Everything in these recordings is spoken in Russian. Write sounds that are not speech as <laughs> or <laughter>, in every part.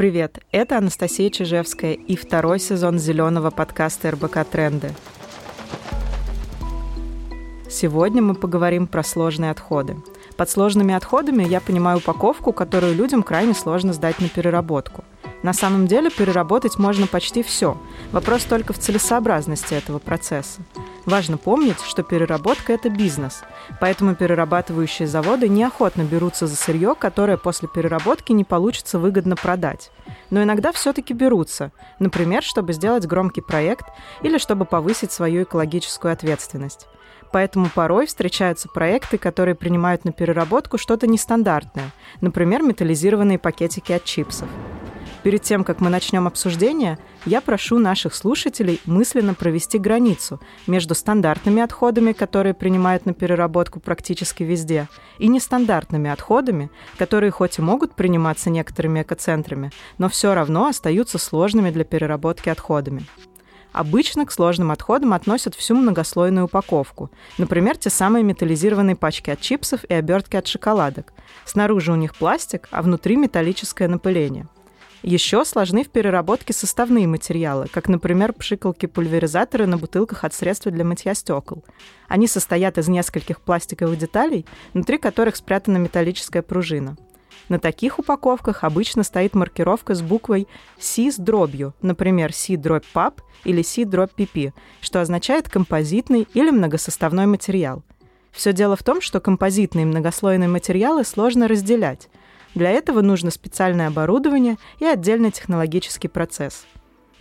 Привет, это Анастасия Чижевская и второй сезон зеленого подкаста РБК «Тренды». Сегодня мы поговорим про сложные отходы. Под сложными отходами я понимаю упаковку, которую людям крайне сложно сдать на переработку. На самом деле переработать можно почти все. Вопрос только в целесообразности этого процесса. Важно помнить, что переработка – это бизнес, поэтому перерабатывающие заводы неохотно берутся за сырье, которое после переработки не получится выгодно продать. Но иногда все-таки берутся, например, чтобы сделать громкий проект или чтобы повысить свою экологическую ответственность. Поэтому порой встречаются проекты, которые принимают на переработку что-то нестандартное, например, металлизированные пакетики от чипсов. Перед тем, как мы начнем обсуждение, я прошу наших слушателей мысленно провести границу между стандартными отходами, которые принимают на переработку практически везде, и нестандартными отходами, которые хоть и могут приниматься некоторыми экоцентрами, но все равно остаются сложными для переработки отходами. Обычно к сложным отходам относят всю многослойную упаковку. Например, те самые металлизированные пачки от чипсов и обертки от шоколадок. Снаружи у них пластик, а внутри металлическое напыление – еще сложны в переработке составные материалы, как, например, пшикалки-пульверизаторы на бутылках от средства для мытья стекол. Они состоят из нескольких пластиковых деталей, внутри которых спрятана металлическая пружина. На таких упаковках обычно стоит маркировка с буквой C с дробью, например, C дробь PAP или C дробь PP, что означает композитный или многосоставной материал. Все дело в том, что композитные многослойные материалы сложно разделять, для этого нужно специальное оборудование и отдельный технологический процесс.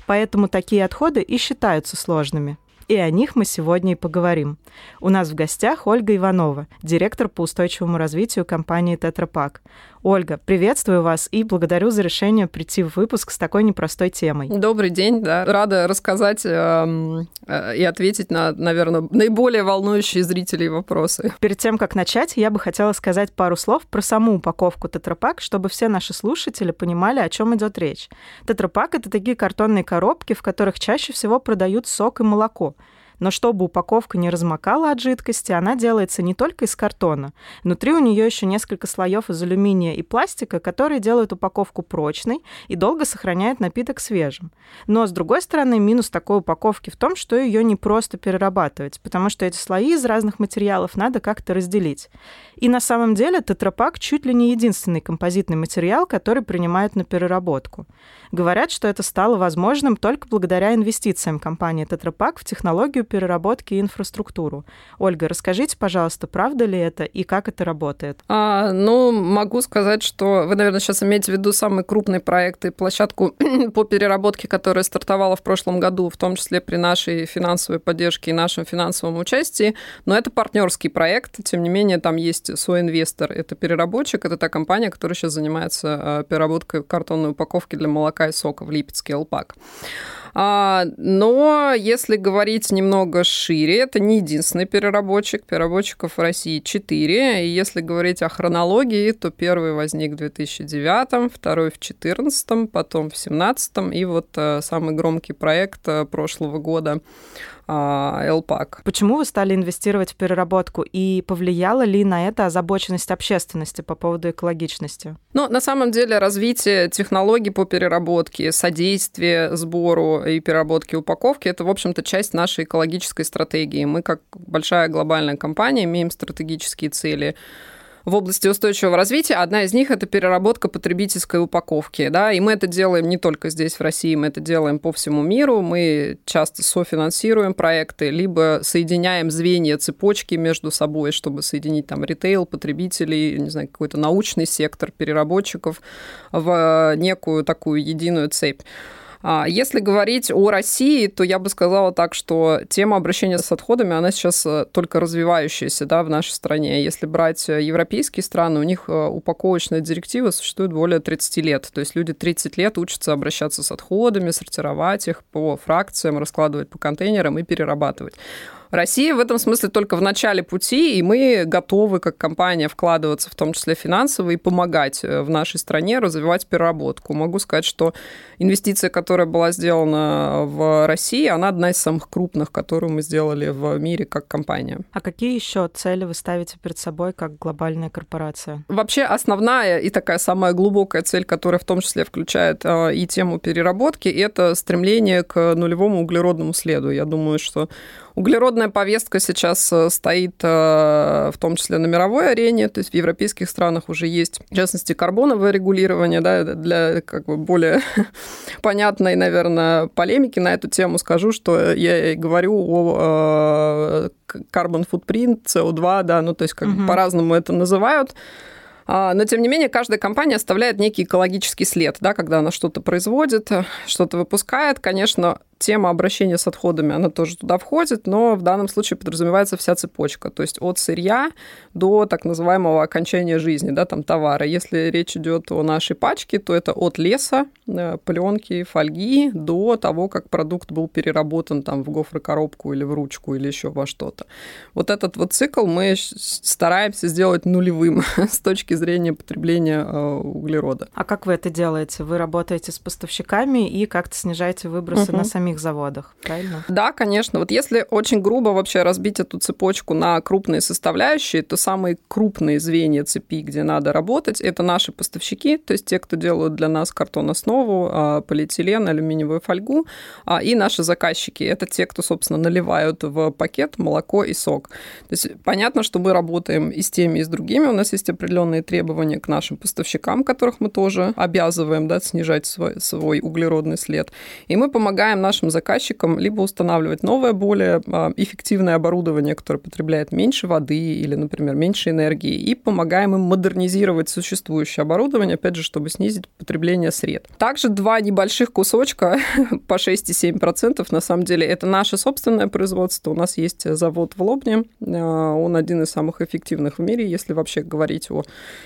Поэтому такие отходы и считаются сложными – и о них мы сегодня и поговорим. У нас в гостях Ольга Иванова, директор по устойчивому развитию компании «Тетрапак». Ольга, приветствую вас и благодарю за решение прийти в выпуск с такой непростой темой. Добрый день, да. Рада рассказать э, э, и ответить на, наверное, наиболее волнующие зрителей вопросы. Перед тем, как начать, я бы хотела сказать пару слов про саму упаковку Тетрапак, чтобы все наши слушатели понимали, о чем идет речь. Тетрапак — это такие картонные коробки, в которых чаще всего продают сок и молоко. Но чтобы упаковка не размокала от жидкости, она делается не только из картона. Внутри у нее еще несколько слоев из алюминия и пластика, которые делают упаковку прочной и долго сохраняют напиток свежим. Но, с другой стороны, минус такой упаковки в том, что ее не просто перерабатывать, потому что эти слои из разных материалов надо как-то разделить. И на самом деле тетрапак чуть ли не единственный композитный материал, который принимают на переработку. Говорят, что это стало возможным только благодаря инвестициям компании Тетрапак в технологию переработки и инфраструктуру. Ольга, расскажите, пожалуйста, правда ли это и как это работает? А, ну, могу сказать, что вы, наверное, сейчас имеете в виду самый крупный проект и площадку <clears throat> по переработке, которая стартовала в прошлом году, в том числе при нашей финансовой поддержке и нашем финансовом участии. Но это партнерский проект, тем не менее, там есть свой инвестор. Это переработчик, это та компания, которая сейчас занимается а, переработкой картонной упаковки для молока и сока в Липецке, ЛПАК. А, но если говорить немного шире, это не единственный переработчик. Переработчиков в России 4. И если говорить о хронологии, то первый возник в 2009, второй в 2014, потом в 2017, и вот э, самый громкий проект э, прошлого года ЛПАК. А, Почему вы стали инвестировать в переработку и повлияла ли на это озабоченность общественности по поводу экологичности? Ну, на самом деле развитие технологий по переработке, содействие сбору и переработке упаковки – это, в общем-то, часть нашей экологической стратегии. Мы, как большая глобальная компания, имеем стратегические цели в области устойчивого развития. Одна из них – это переработка потребительской упаковки. Да? И мы это делаем не только здесь, в России, мы это делаем по всему миру. Мы часто софинансируем проекты, либо соединяем звенья цепочки между собой, чтобы соединить там ритейл, потребителей, не знаю, какой-то научный сектор, переработчиков в некую такую единую цепь. А если говорить о России, то я бы сказала так, что тема обращения с отходами, она сейчас э, только развивающаяся да, в нашей стране. Если брать э, европейские страны, у них э, упаковочная директива существует более 30 лет. То есть люди 30 лет учатся обращаться с отходами, сортировать их по фракциям, раскладывать по контейнерам и перерабатывать. Россия в этом смысле только в начале пути, и мы готовы как компания вкладываться, в том числе финансово, и помогать э, в нашей стране развивать переработку. Могу сказать, что инвестиция, которая была сделана в России, она одна из самых крупных, которую мы сделали в мире как компания. А какие еще цели вы ставите перед собой как глобальная корпорация? Вообще основная и такая самая глубокая цель, которая в том числе включает э, и тему переработки, это стремление к нулевому углеродному следу. Я думаю, что Углеродная повестка сейчас э, стоит э, в том числе на мировой арене, то есть в европейских странах уже есть, в частности, карбоновое регулирование, да, для как бы более <laughs> понятной, наверное, полемики на эту тему скажу, что я говорю о carbon э, footprint, CO2, да, ну то есть как угу. по-разному это называют. А, но, тем не менее, каждая компания оставляет некий экологический след, да, когда она что-то производит, что-то выпускает. Конечно, тема обращения с отходами, она тоже туда входит, но в данном случае подразумевается вся цепочка, то есть от сырья до так называемого окончания жизни, да, там товара. Если речь идет о нашей пачке, то это от леса, э, пленки, фольги до того, как продукт был переработан там в гофрокоробку или в ручку или еще во что-то. Вот этот вот цикл мы стараемся сделать нулевым <laughs> с точки зрения потребления э, углерода. А как вы это делаете? Вы работаете с поставщиками и как-то снижаете выбросы угу. на сами самих заводах, правильно? Да, конечно. Вот если очень грубо вообще разбить эту цепочку на крупные составляющие, то самые крупные звенья цепи, где надо работать, это наши поставщики, то есть те, кто делают для нас картон-основу, а, полиэтилен, алюминиевую фольгу, а, и наши заказчики. Это те, кто, собственно, наливают в пакет молоко и сок. То есть понятно, что мы работаем и с теми, и с другими. У нас есть определенные требования к нашим поставщикам, которых мы тоже обязываем да, снижать свой, свой углеродный след. И мы помогаем нашим нашим заказчикам либо устанавливать новое, более а, эффективное оборудование, которое потребляет меньше воды или, например, меньше энергии, и помогаем им модернизировать существующее оборудование, опять же, чтобы снизить потребление сред. Также два небольших кусочка <laughs> по 6,7% на самом деле это наше собственное производство. У нас есть завод в Лобне, а, он один из самых эффективных в мире, если вообще говорить о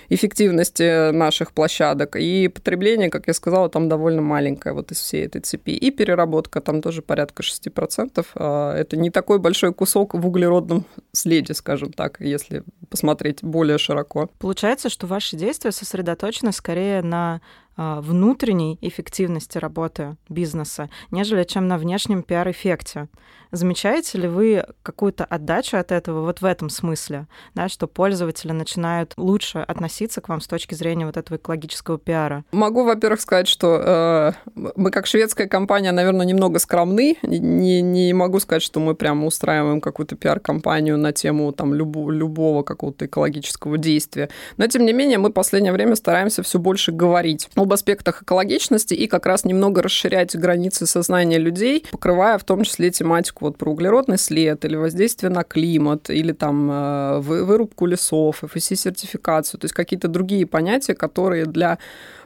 эффективности наших площадок. И потребление, как я сказала, там довольно маленькое вот из всей этой цепи. И переработка там тоже порядка 6%. А, это не такой большой кусок в углеродном следе, скажем так, если посмотреть более широко. Получается, что ваши действия сосредоточены скорее на внутренней эффективности работы бизнеса, нежели чем на внешнем пиар-эффекте. Замечаете ли вы какую-то отдачу от этого вот в этом смысле, да, что пользователи начинают лучше относиться к вам с точки зрения вот этого экологического пиара? Могу, во-первых, сказать, что э, мы как шведская компания, наверное, немного скромны. Не, не могу сказать, что мы прямо устраиваем какую-то пиар-компанию на тему там любого, любого какого-то экологического действия. Но, тем не менее, мы в последнее время стараемся все больше говорить об аспектах экологичности и как раз немного расширять границы сознания людей, покрывая в том числе тематику вот про углеродный след или воздействие на климат, или там э, вырубку лесов, FSC-сертификацию, то есть какие-то другие понятия, которые для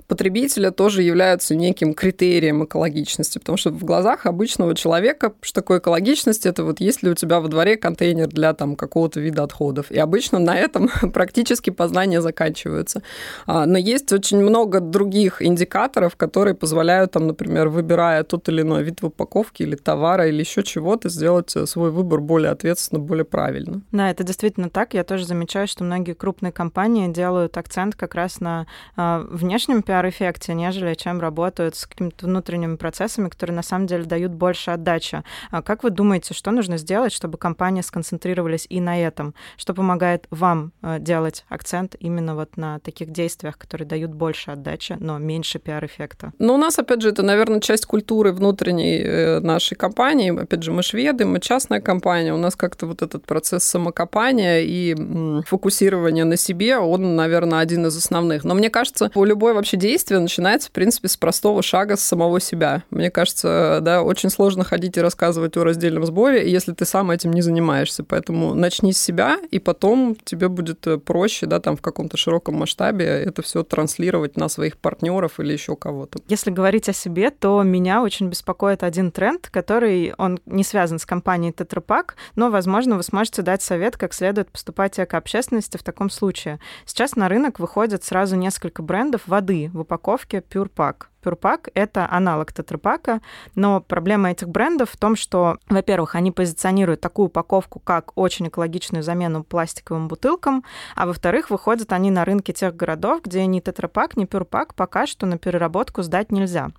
потребителя тоже являются неким критерием экологичности, потому что в глазах обычного человека, что такое экологичность, это вот есть ли у тебя во дворе контейнер для там какого-то вида отходов. И обычно на этом <laughs> практически познания заканчиваются. А, но есть очень много других индикаторов, которые позволяют, там, например, выбирая тот или иной вид в упаковке или товара или еще чего-то, сделать свой выбор более ответственно, более правильно. Да, это действительно так. Я тоже замечаю, что многие крупные компании делают акцент как раз на э, внешнем пиаре, пиар-эффекте, нежели чем работают с какими-то внутренними процессами, которые на самом деле дают больше отдачи. А как вы думаете, что нужно сделать, чтобы компании сконцентрировались и на этом? Что помогает вам э, делать акцент именно вот на таких действиях, которые дают больше отдачи, но меньше пиар-эффекта? Ну, у нас, опять же, это, наверное, часть культуры внутренней э, нашей компании. Опять же, мы шведы, мы частная компания. У нас как-то вот этот процесс самокопания и фокусирования на себе, он, наверное, один из основных. Но мне кажется, у любой вообще действие начинается, в принципе, с простого шага с самого себя. Мне кажется, да, очень сложно ходить и рассказывать о раздельном сборе, если ты сам этим не занимаешься. Поэтому начни с себя, и потом тебе будет э, проще, да, там в каком-то широком масштабе это все транслировать на своих партнеров или еще кого-то. Если говорить о себе, то меня очень беспокоит один тренд, который, он не связан с компанией Тетрапак, но, возможно, вы сможете дать совет, как следует поступать к общественности в таком случае. Сейчас на рынок выходят сразу несколько брендов воды в упаковке Pack. Пюрпак — это аналог Тетрапака, но проблема этих брендов в том, что, во-первых, они позиционируют такую упаковку, как очень экологичную замену пластиковым бутылкам, а во-вторых, выходят они на рынки тех городов, где ни Тетрапак, ни Пюрпак пока что на переработку сдать нельзя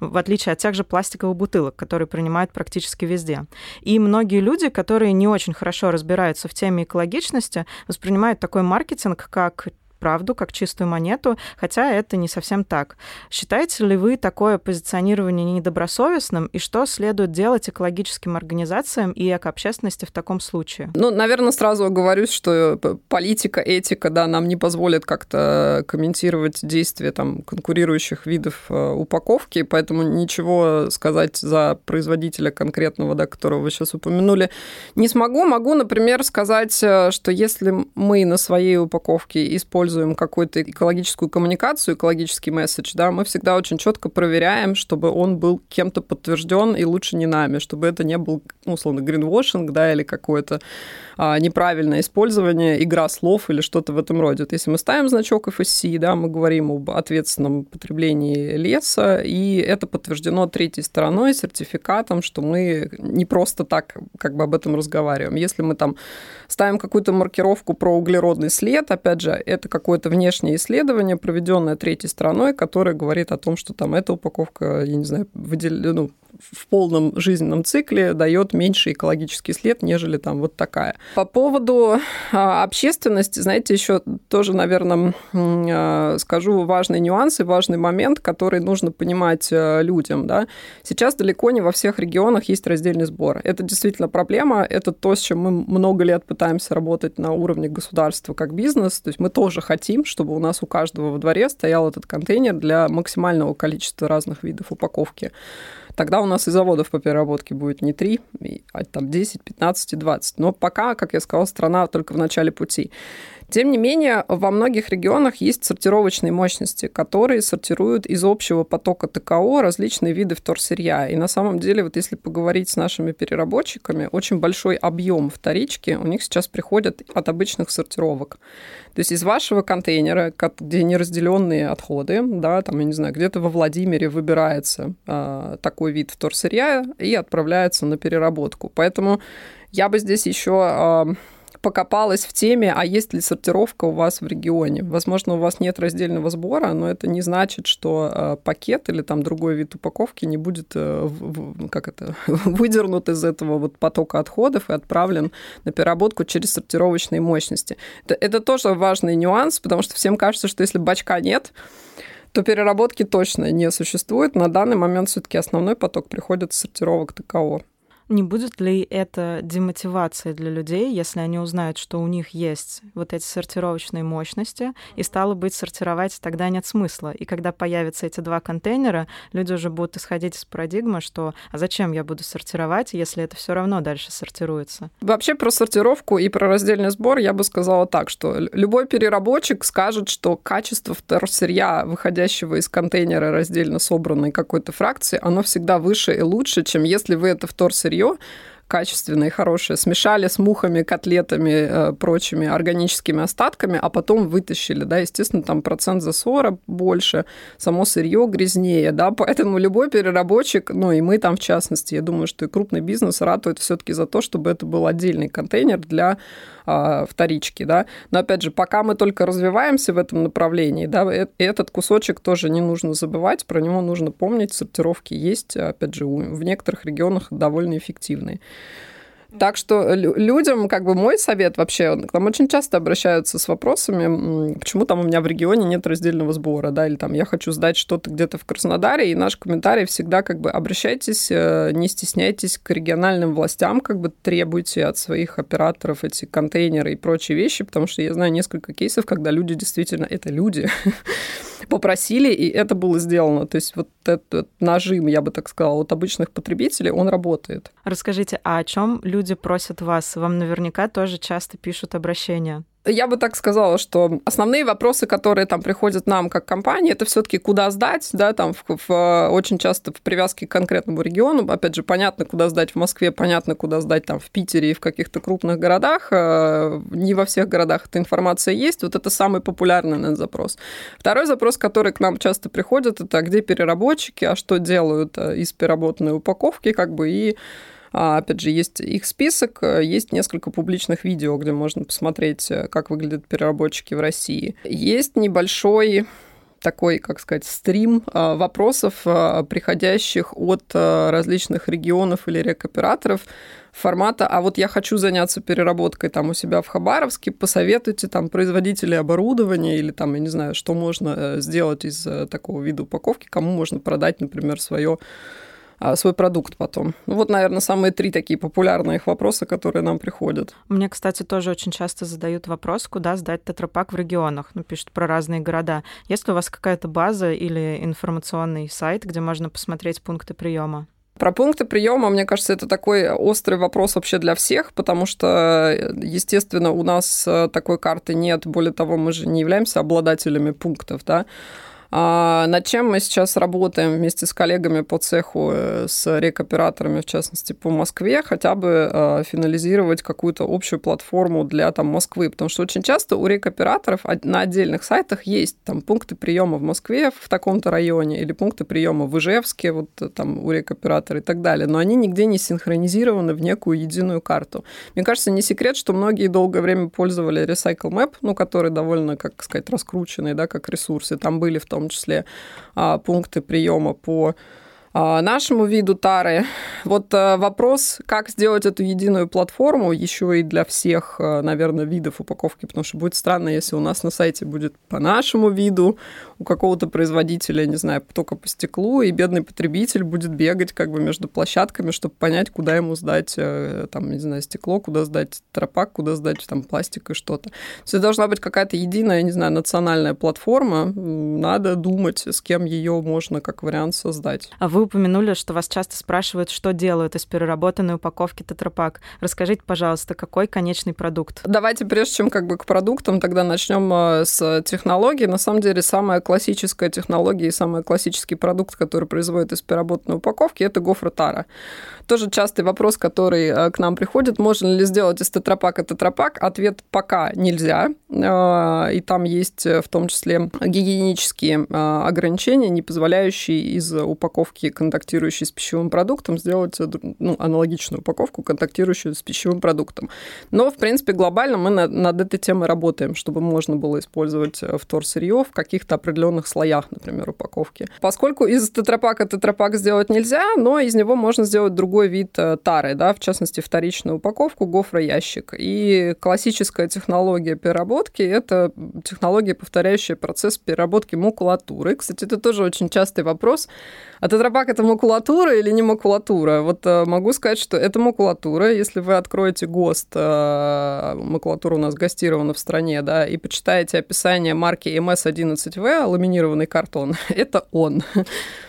в отличие от тех же пластиковых бутылок, которые принимают практически везде. И многие люди, которые не очень хорошо разбираются в теме экологичности, воспринимают такой маркетинг как правду как чистую монету, хотя это не совсем так. Считаете ли вы такое позиционирование недобросовестным, и что следует делать экологическим организациям и экообщественности в таком случае? Ну, наверное, сразу оговорюсь, что политика, этика, да, нам не позволит как-то комментировать действия там конкурирующих видов э, упаковки, поэтому ничего сказать за производителя конкретного, да, которого вы сейчас упомянули, не смогу. Могу, например, сказать, э, что если мы на своей упаковке используем используем какую-то экологическую коммуникацию, экологический месседж, да, мы всегда очень четко проверяем, чтобы он был кем-то подтвержден и лучше не нами, чтобы это не был, ну, условно, гринвошинг, да, или какое-то а, неправильное использование, игра слов или что-то в этом роде. Вот если мы ставим значок FSC, да, мы говорим об ответственном потреблении леса, и это подтверждено третьей стороной, сертификатом, что мы не просто так как бы об этом разговариваем. Если мы там ставим какую-то маркировку про углеродный след, опять же, это какое-то внешнее исследование, проведенное третьей стороной, которое говорит о том, что там эта упаковка, я не знаю, выдел... ну, в полном жизненном цикле дает меньше экологический след, нежели там вот такая. По поводу а, общественности, знаете, еще тоже, наверное, а, скажу важный нюанс и важный момент, который нужно понимать а, людям. Да? Сейчас далеко не во всех регионах есть раздельный сбор. Это действительно проблема, это то, с чем мы много лет пытаемся работать на уровне государства как бизнес. То есть мы тоже хотим, чтобы у нас у каждого во дворе стоял этот контейнер для максимального количества разных видов упаковки тогда у нас и заводов по переработке будет не 3, а там 10, 15 и 20. Но пока, как я сказала, страна только в начале пути. Тем не менее, во многих регионах есть сортировочные мощности, которые сортируют из общего потока ТКО различные виды вторсырья. И на самом деле, вот если поговорить с нашими переработчиками, очень большой объем вторички у них сейчас приходит от обычных сортировок. То есть из вашего контейнера, где неразделенные отходы, да, там, я не знаю, где-то во Владимире выбирается э, такой вид вторсырья и отправляется на переработку. Поэтому я бы здесь еще э, покопалась в теме, а есть ли сортировка у вас в регионе. Возможно, у вас нет раздельного сбора, но это не значит, что э, пакет или там другой вид упаковки не будет э, как это, <laughs> выдернут из этого вот потока отходов и отправлен на переработку через сортировочные мощности. Это, это тоже важный нюанс, потому что всем кажется, что если бачка нет, то переработки точно не существует. На данный момент все-таки основной поток приходит с сортировок ТКО. Не будет ли это демотивацией для людей, если они узнают, что у них есть вот эти сортировочные мощности, и стало быть, сортировать тогда нет смысла. И когда появятся эти два контейнера, люди уже будут исходить из парадигмы, что а зачем я буду сортировать, если это все равно дальше сортируется? Вообще про сортировку и про раздельный сбор я бы сказала так, что любой переработчик скажет, что качество вторсырья, выходящего из контейнера раздельно собранной какой-то фракции, оно всегда выше и лучше, чем если вы это вторсырье сырье качественное хорошее, смешали с мухами, котлетами, э, прочими органическими остатками, а потом вытащили, да, естественно, там процент засора больше, само сырье грязнее, да, поэтому любой переработчик, ну и мы там в частности, я думаю, что и крупный бизнес ратует все-таки за то, чтобы это был отдельный контейнер для а, вторички, да. Но опять же, пока мы только развиваемся в этом направлении, да, э, этот кусочек тоже не нужно забывать, про него нужно помнить, сортировки есть, опять же, в некоторых регионах довольно эффективные. Так что людям, как бы мой совет вообще, к нам очень часто обращаются с вопросами, почему там у меня в регионе нет раздельного сбора, да, или там я хочу сдать что-то где-то в Краснодаре, и наш комментарий всегда как бы обращайтесь, э, не стесняйтесь к региональным властям, как бы требуйте от своих операторов эти контейнеры и прочие вещи, потому что я знаю несколько кейсов, когда люди действительно, это люди, <laughs> попросили, и это было сделано. То есть вот этот нажим, я бы так сказала, от обычных потребителей, он работает. Расскажите, а о чем люди просят вас? Вам наверняка тоже часто пишут обращения. Я бы так сказала, что основные вопросы, которые там приходят нам как компании, это все-таки куда сдать, да, там в, в, очень часто в привязке к конкретному региону. Опять же, понятно, куда сдать в Москве, понятно, куда сдать там в Питере и в каких-то крупных городах. Э, не во всех городах эта информация есть. Вот это самый популярный наверное, запрос. Второй запрос, который к нам часто приходит, это где переработчики, а что делают э, из переработанной упаковки, как бы и а, опять же, есть их список, есть несколько публичных видео, где можно посмотреть, э, как выглядят переработчики в России. Есть небольшой такой, как сказать, стрим э, вопросов, приходящих от различных регионов или рекоператоров формата, а вот я хочу заняться переработкой там у себя в Хабаровске, посоветуйте там производители оборудования или там, я не знаю, что можно сделать из такого вида упаковки, кому можно продать, например, свое а, свой продукт потом. Ну, вот, наверное, самые три такие популярные их вопроса, которые нам приходят. Мне, кстати, тоже очень часто задают вопрос, куда сдать тетрапак в регионах. Ну, пишут про разные города. Есть ли у вас какая-то база или информационный сайт, где можно посмотреть пункты приема? Про пункты приема, мне кажется, это такой острый вопрос вообще для всех, потому что, естественно, у нас э, такой карты нет. Более того, мы же не являемся обладателями пунктов, да. А над чем мы сейчас работаем вместе с коллегами по цеху, э, с рекоператорами, в частности, по Москве, хотя бы э, финализировать какую-то общую платформу для там, Москвы, потому что очень часто у рекоператоров на отдельных сайтах есть там пункты приема в Москве в таком-то районе или пункты приема в Ижевске, вот э, там у рекоператора и так далее, но они нигде не синхронизированы в некую единую карту. Мне кажется, не секрет, что многие долгое время пользовали Recycle Map, ну, который довольно, как сказать, раскрученный, да, как ресурсы. Там были в том том числе а, пункты приема по нашему виду тары. Вот э, вопрос, как сделать эту единую платформу еще и для всех, э, наверное, видов упаковки, потому что будет странно, если у нас на сайте будет по нашему виду, у какого-то производителя, не знаю, только по стеклу, и бедный потребитель будет бегать как бы между площадками, чтобы понять, куда ему сдать, э, там, не знаю, стекло, куда сдать тропак, куда сдать там пластик и что-то. То есть должна быть какая-то единая, не знаю, национальная платформа. Надо думать, с кем ее можно как вариант создать. А вы упомянули, что вас часто спрашивают, что делают из переработанной упаковки тетрапак. Расскажите, пожалуйста, какой конечный продукт? Давайте, прежде чем как бы к продуктам, тогда начнем э, с технологий. На самом деле, самая классическая технология и самый классический продукт, который производит из переработанной упаковки, это гофротара. Тоже частый вопрос, который э, к нам приходит, можно ли сделать из тетрапака тетрапак? Ответ пока нельзя. Э, и там есть в том числе гигиенические ограничения, не позволяющие из упаковки контактирующий с пищевым продуктом, сделать э, ну, аналогичную упаковку, контактирующую с пищевым продуктом. Но, в принципе, глобально мы над, над этой темой работаем, чтобы можно было использовать э, вторсырье в каких-то определенных слоях, например, упаковки. Поскольку из тетрапака тетрапак сделать нельзя, но из него можно сделать другой вид э, тары, да, в частности, вторичную упаковку, гофроящик. И классическая технология переработки – это технология, повторяющая процесс переработки макулатуры. Кстати, это тоже очень частый вопрос. А тетрапак это макулатура или не макулатура? Вот э, могу сказать, что это макулатура. Если вы откроете ГОСТ, э, макулатура у нас гостирована в стране, да, и почитаете описание марки МС-11В, ламинированный картон, <laughs> это он.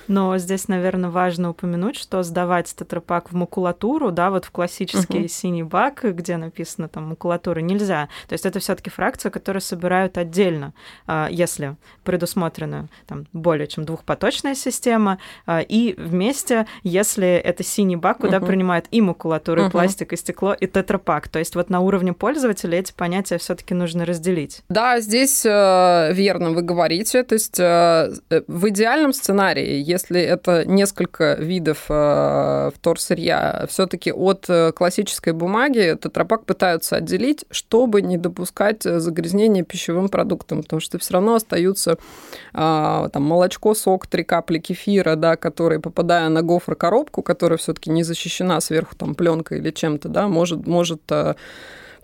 Но здесь, наверное, важно упомянуть, что сдавать тетрапак в макулатуру, да, вот в классический uh-huh. синий бак, где написано там макулатура, нельзя. То есть это все таки фракция, которую собирают отдельно, а, если предусмотрена там более чем двухпоточная система, а, и вместе, если это синий бак, куда uh-huh. принимают и макулатуру, и пластик, и стекло, и тетрапак. То есть вот на уровне пользователя эти понятия все-таки нужно разделить. Да, здесь э, верно вы говорите. То есть э, в идеальном сценарии, если это несколько видов э, вторсырья, все-таки от э, классической бумаги тетрапак пытаются отделить, чтобы не допускать загрязнения пищевым продуктом, потому что все равно остаются э, там молочко, сок, три капли кефира, да, которые попадая на гофрокоробку, которая все-таки не защищена сверху там пленкой или чем-то, да, может, может э,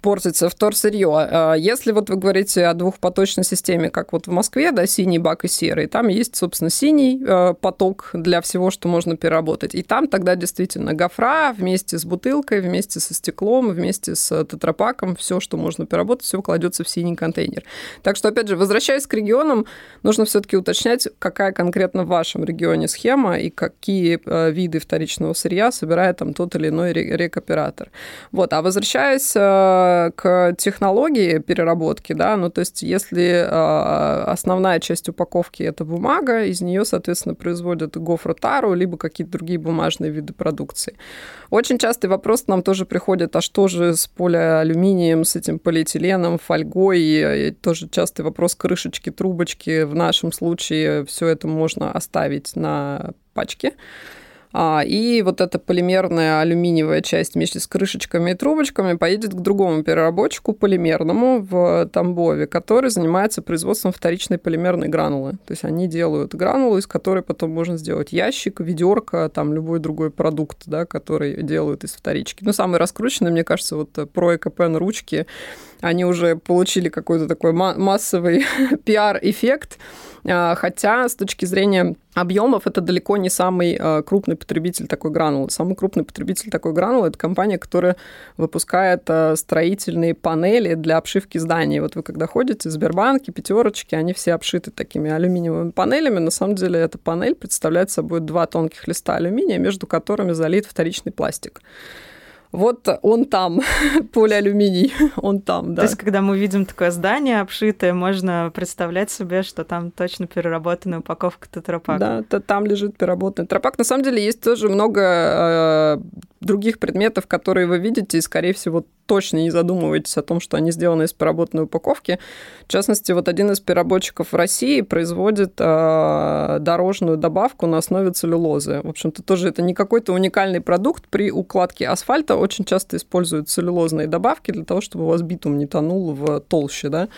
портится вторсырье. А если вот вы говорите о двухпоточной системе, как вот в Москве, да, синий бак и серый, там есть, собственно, синий э, поток для всего, что можно переработать. И там тогда действительно гофра вместе с бутылкой, вместе со стеклом, вместе с тетрапаком, все, что можно переработать, все кладется в синий контейнер. Так что, опять же, возвращаясь к регионам, нужно все-таки уточнять, какая конкретно в вашем регионе схема и какие э, виды вторичного сырья собирает там тот или иной рекоператор. Вот. А возвращаясь э, к технологии переработки, да, ну то есть если э, основная часть упаковки это бумага, из нее, соответственно, производят гофротару, либо какие-то другие бумажные виды продукции. Очень частый вопрос нам тоже приходит, а что же с полиалюминием, с этим полиэтиленом, фольгой, и тоже частый вопрос крышечки, трубочки. В нашем случае все это можно оставить на пачке. А, и вот эта полимерная алюминиевая часть вместе с крышечками и трубочками поедет к другому переработчику полимерному в Тамбове, который занимается производством вторичной полимерной гранулы. То есть они делают гранулу, из которой потом можно сделать ящик, ведерко, там любой другой продукт, да, который делают из вторички. Ну, самый раскрученный, мне кажется, вот про ЭКПН ручки, они уже получили какой-то такой массовый <laughs> пиар-эффект, а, хотя с точки зрения объемов это далеко не самый а, крупный потребитель такой гранулы. Самый крупный потребитель такой гранулы – это компания, которая выпускает а, строительные панели для обшивки зданий. Вот вы когда ходите в Сбербанке, пятерочки, они все обшиты такими алюминиевыми панелями. На самом деле эта панель представляет собой два тонких листа алюминия, между которыми залит вторичный пластик вот он там, <laughs> полиалюминий, он там, да. То есть, когда мы видим такое здание обшитое, можно представлять себе, что там точно переработанная упаковка тетрапака. Да, то там лежит переработанный тетрапак. На самом деле есть тоже много э, других предметов, которые вы видите, и, скорее всего, точно не задумываетесь о том, что они сделаны из переработанной упаковки. В частности, вот один из переработчиков в России производит э, дорожную добавку на основе целлюлозы. В общем-то, тоже это не какой-то уникальный продукт. При укладке асфальта очень часто используют целлюлозные добавки для того, чтобы у вас битум не тонул в толще, да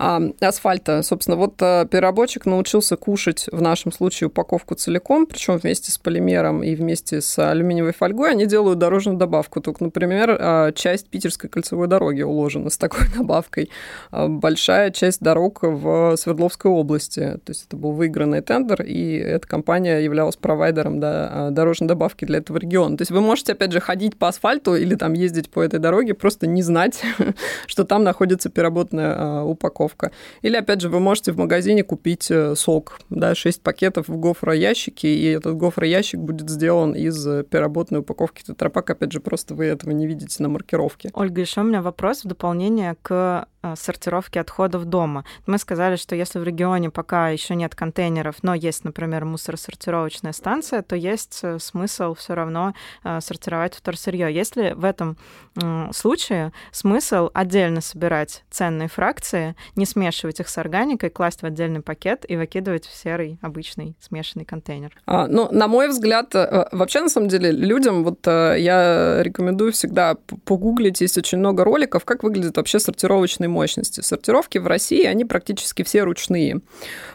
асфальта. Собственно, вот э, переработчик научился кушать в нашем случае упаковку целиком, причем вместе с полимером и вместе с алюминиевой фольгой они делают дорожную добавку. Только, например, э, часть Питерской кольцевой дороги уложена с такой <laughs> добавкой. Э, большая часть дорог в Свердловской области. То есть это был выигранный тендер, и эта компания являлась провайдером да, дорожной добавки для этого региона. То есть вы можете, опять же, ходить по асфальту или там ездить по этой дороге, просто не знать, <laughs> что там находится переработанная упаковка упаковка. Или, опять же, вы можете в магазине купить э, сок, да, 6 пакетов в гофроящике, и этот гофроящик будет сделан из э, переработанной упаковки тетрапак. Опять же, просто вы этого не видите на маркировке. Ольга, еще у меня вопрос в дополнение к сортировки отходов дома. Мы сказали, что если в регионе пока еще нет контейнеров, но есть, например, мусоросортировочная станция, то есть смысл все равно сортировать вторсырье. Есть ли в этом случае смысл отдельно собирать ценные фракции, не смешивать их с органикой, класть в отдельный пакет и выкидывать в серый обычный смешанный контейнер. А, ну, на мой взгляд, э, вообще, на самом деле, людям вот э, я рекомендую всегда погуглить, есть очень много роликов, как выглядят вообще сортировочные мощности. Сортировки в России, они практически все ручные.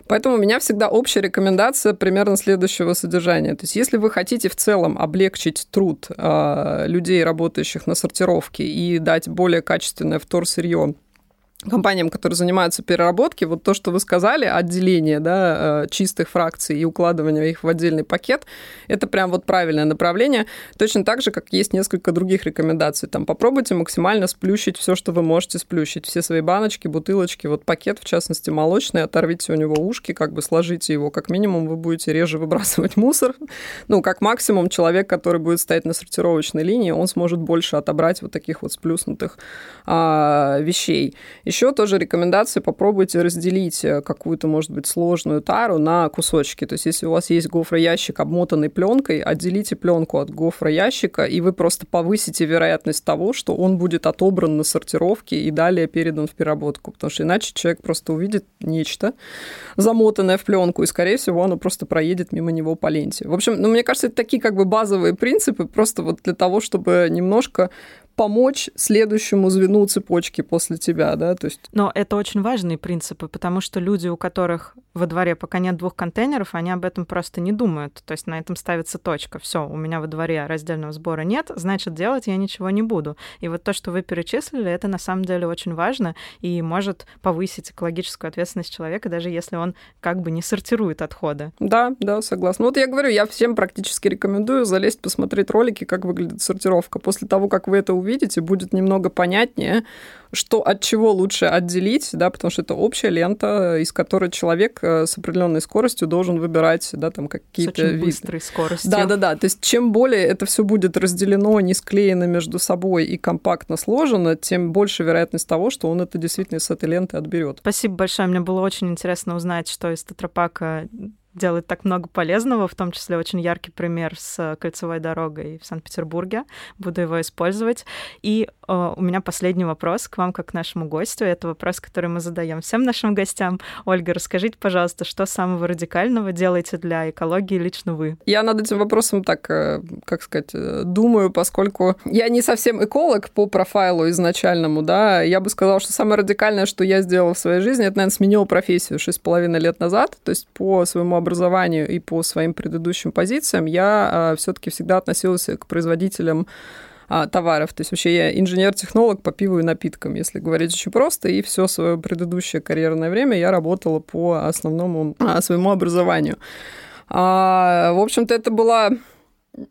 Поэтому у меня всегда общая рекомендация примерно следующего содержания. То есть если вы хотите в целом облегчить труд э, людей, работающих на сортировке, и дать более качественное вторсырье компаниям, которые занимаются переработкой, вот то, что вы сказали, отделение да, э, чистых фракций и укладывание их в отдельный пакет, это прям вот правильное направление. Точно так же, как есть несколько других рекомендаций. Там попробуйте максимально сплющить все, что вы можете сплющить. Все свои баночки, бутылочки, вот пакет, в частности, молочный, оторвите у него ушки, как бы сложите его. Как минимум вы будете реже выбрасывать <laughs> мусор. Ну, как максимум человек, который будет стоять на сортировочной линии, он сможет больше отобрать вот таких вот сплюснутых а, вещей. Еще тоже рекомендации попробуйте разделить э, какую-то, может быть, сложную тару на кусочки. То есть, если у вас есть гофроящик, обмотанный пленкой, отделите пленку от гофроящика, и вы просто повысите вероятность того, что он будет отобран на сортировке и далее передан в переработку. Потому что иначе человек просто увидит нечто, замотанное в пленку, и, скорее всего, оно просто проедет мимо него по ленте. В общем, ну, мне кажется, это такие как бы базовые принципы, просто вот для того, чтобы немножко помочь следующему звену цепочки после тебя, да, то есть... Но это очень важные принципы, потому что люди, у которых во дворе пока нет двух контейнеров, они об этом просто не думают, то есть на этом ставится точка. Все, у меня во дворе раздельного сбора нет, значит, делать я ничего не буду. И вот то, что вы перечислили, это на самом деле очень важно и может повысить экологическую ответственность человека, даже если он как бы не сортирует отходы. Да, да, согласна. Вот я говорю, я всем практически рекомендую залезть, посмотреть ролики, как выглядит сортировка. После того, как вы это увидите, увидите, будет немного понятнее, что от чего лучше отделить, да, потому что это общая лента, из которой человек э, с определенной скоростью должен выбирать, да, там какие-то с очень быстрой скоростью. Да, да, да. То есть чем более это все будет разделено, не склеено между собой и компактно сложено, тем больше вероятность того, что он это действительно с этой ленты отберет. Спасибо большое. Мне было очень интересно узнать, что из тетрапака делает так много полезного, в том числе очень яркий пример с кольцевой дорогой в Санкт-Петербурге. Буду его использовать. И э, у меня последний вопрос к вам, как к нашему гостю. Это вопрос, который мы задаем всем нашим гостям. Ольга, расскажите, пожалуйста, что самого радикального делаете для экологии лично вы? Я над этим вопросом так, э, как сказать, э, думаю, поскольку я не совсем эколог по профайлу изначальному, да, я бы сказала, что самое радикальное, что я сделала в своей жизни, это, наверное, сменила профессию 6,5 лет назад, то есть по своему образованию и по своим предыдущим позициям я а, все-таки всегда относилась к производителям а, товаров. То есть вообще я инженер-технолог по пиву и напиткам, если говорить очень просто. И все свое предыдущее карьерное время я работала по основному а, своему образованию. В общем-то, это была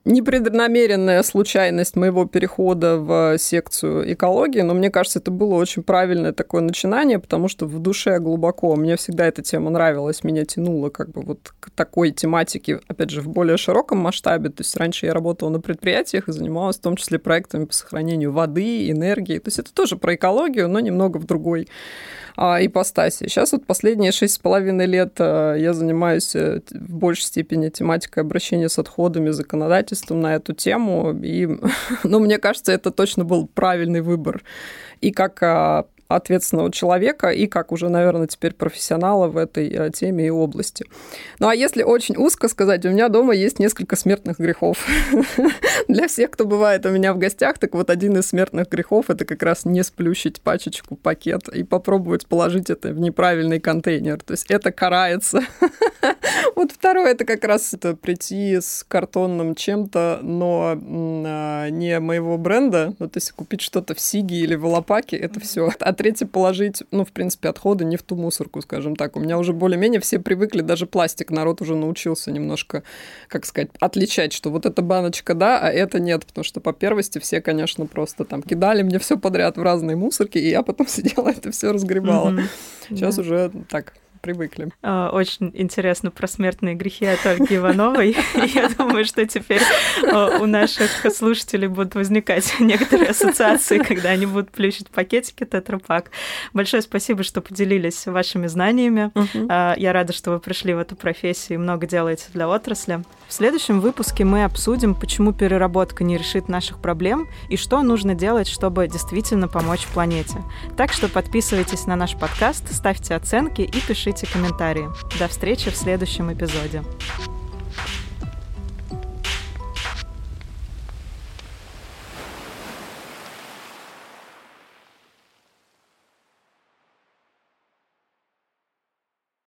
непреднамеренная случайность моего перехода в секцию экологии, но мне кажется, это было очень правильное такое начинание, потому что в душе глубоко мне всегда эта тема нравилась, меня тянуло как бы вот к такой тематике, опять же, в более широком масштабе. То есть раньше я работала на предприятиях и занималась в том числе проектами по сохранению воды, энергии. То есть это тоже про экологию, но немного в другой ипостаси. Сейчас вот последние шесть с половиной лет а, я занимаюсь э, в большей степени тематикой обращения с отходами, законодательством на эту тему. И, <laughs> ну, мне кажется, это точно был правильный выбор. И как а, ответственного человека и как уже, наверное, теперь профессионала в этой э, теме и области. Ну а если очень узко сказать, у меня дома есть несколько смертных грехов. <laughs> Для всех, кто бывает у меня в гостях, так вот один из смертных грехов это как раз не сплющить пачечку, пакет и попробовать положить это в неправильный контейнер. То есть это карается. <laughs> Вот второе это как раз это прийти с картонным чем-то, но а, не моего бренда. То есть купить что-то в Сиге или в Лопаке, это все. Третье положить, ну, в принципе, отходы не в ту мусорку, скажем так. У меня уже более-менее все привыкли, даже пластик народ уже научился немножко, как сказать, отличать, что вот эта баночка, да, а это нет, потому что по первости все, конечно, просто там кидали мне все подряд в разные мусорки, и я потом <laughs> сидела это все разгребала. Mm-hmm. Сейчас да. уже так привыкли. А, очень интересно про смертные грехи от Ольги Ивановой. <laughs> Я думаю, что теперь а, у наших слушателей будут возникать <laughs> некоторые ассоциации, когда они будут плющить пакетики тетрапак. Большое спасибо, что поделились вашими знаниями. А, я рада, что вы пришли в эту профессию и много делаете для отрасли. В следующем выпуске мы обсудим, почему переработка не решит наших проблем и что нужно делать, чтобы действительно помочь планете. Так что подписывайтесь на наш подкаст, ставьте оценки и пишите комментарии. До встречи в следующем эпизоде.